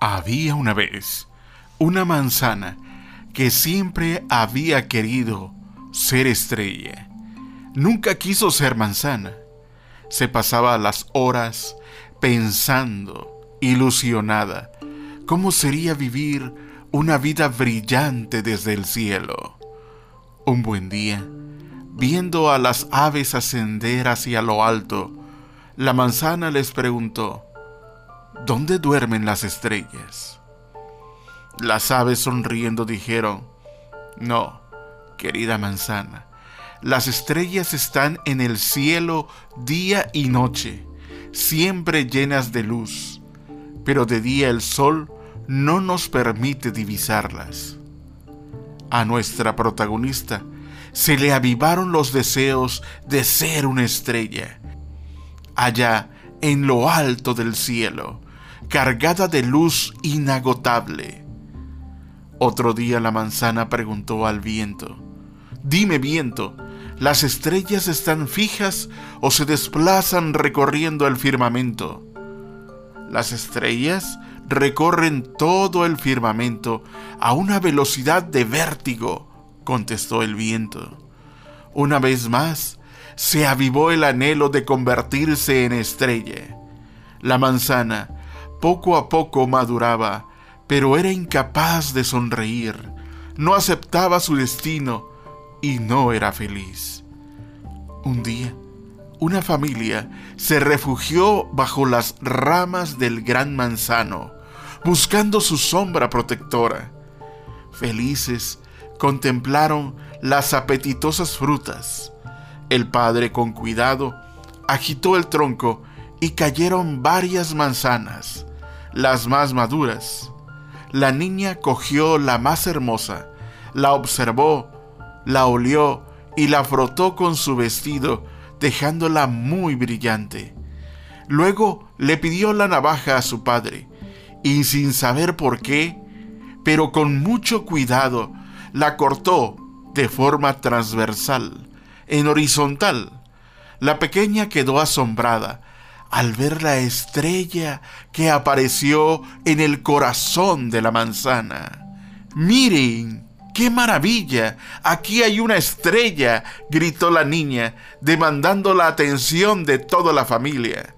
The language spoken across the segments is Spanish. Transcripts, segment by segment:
Había una vez una manzana que siempre había querido ser estrella. Nunca quiso ser manzana. Se pasaba las horas pensando, ilusionada, cómo sería vivir una vida brillante desde el cielo. Un buen día, viendo a las aves ascender hacia lo alto, la manzana les preguntó, ¿Dónde duermen las estrellas? Las aves sonriendo dijeron, No, querida manzana, las estrellas están en el cielo día y noche, siempre llenas de luz, pero de día el sol no nos permite divisarlas. A nuestra protagonista se le avivaron los deseos de ser una estrella. Allá, en lo alto del cielo, cargada de luz inagotable. Otro día la manzana preguntó al viento, Dime viento, ¿las estrellas están fijas o se desplazan recorriendo el firmamento? Las estrellas recorren todo el firmamento a una velocidad de vértigo, contestó el viento. Una vez más, se avivó el anhelo de convertirse en estrella. La manzana, poco a poco maduraba, pero era incapaz de sonreír, no aceptaba su destino y no era feliz. Un día, una familia se refugió bajo las ramas del gran manzano, buscando su sombra protectora. Felices, contemplaron las apetitosas frutas. El padre con cuidado agitó el tronco y cayeron varias manzanas las más maduras. La niña cogió la más hermosa, la observó, la olió y la frotó con su vestido, dejándola muy brillante. Luego le pidió la navaja a su padre, y sin saber por qué, pero con mucho cuidado, la cortó de forma transversal, en horizontal. La pequeña quedó asombrada, al ver la estrella que apareció en el corazón de la manzana. Miren, ¡Qué maravilla! Aquí hay una estrella, gritó la niña, demandando la atención de toda la familia.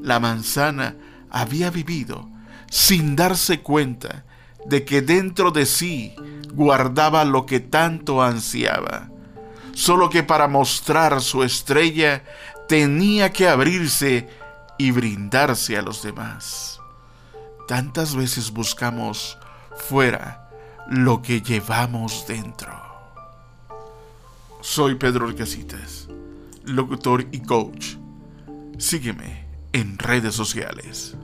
La manzana había vivido sin darse cuenta de que dentro de sí guardaba lo que tanto ansiaba, solo que para mostrar su estrella tenía que abrirse y brindarse a los demás. Tantas veces buscamos fuera lo que llevamos dentro. Soy Pedro Orcasitas, locutor y coach. Sígueme en redes sociales.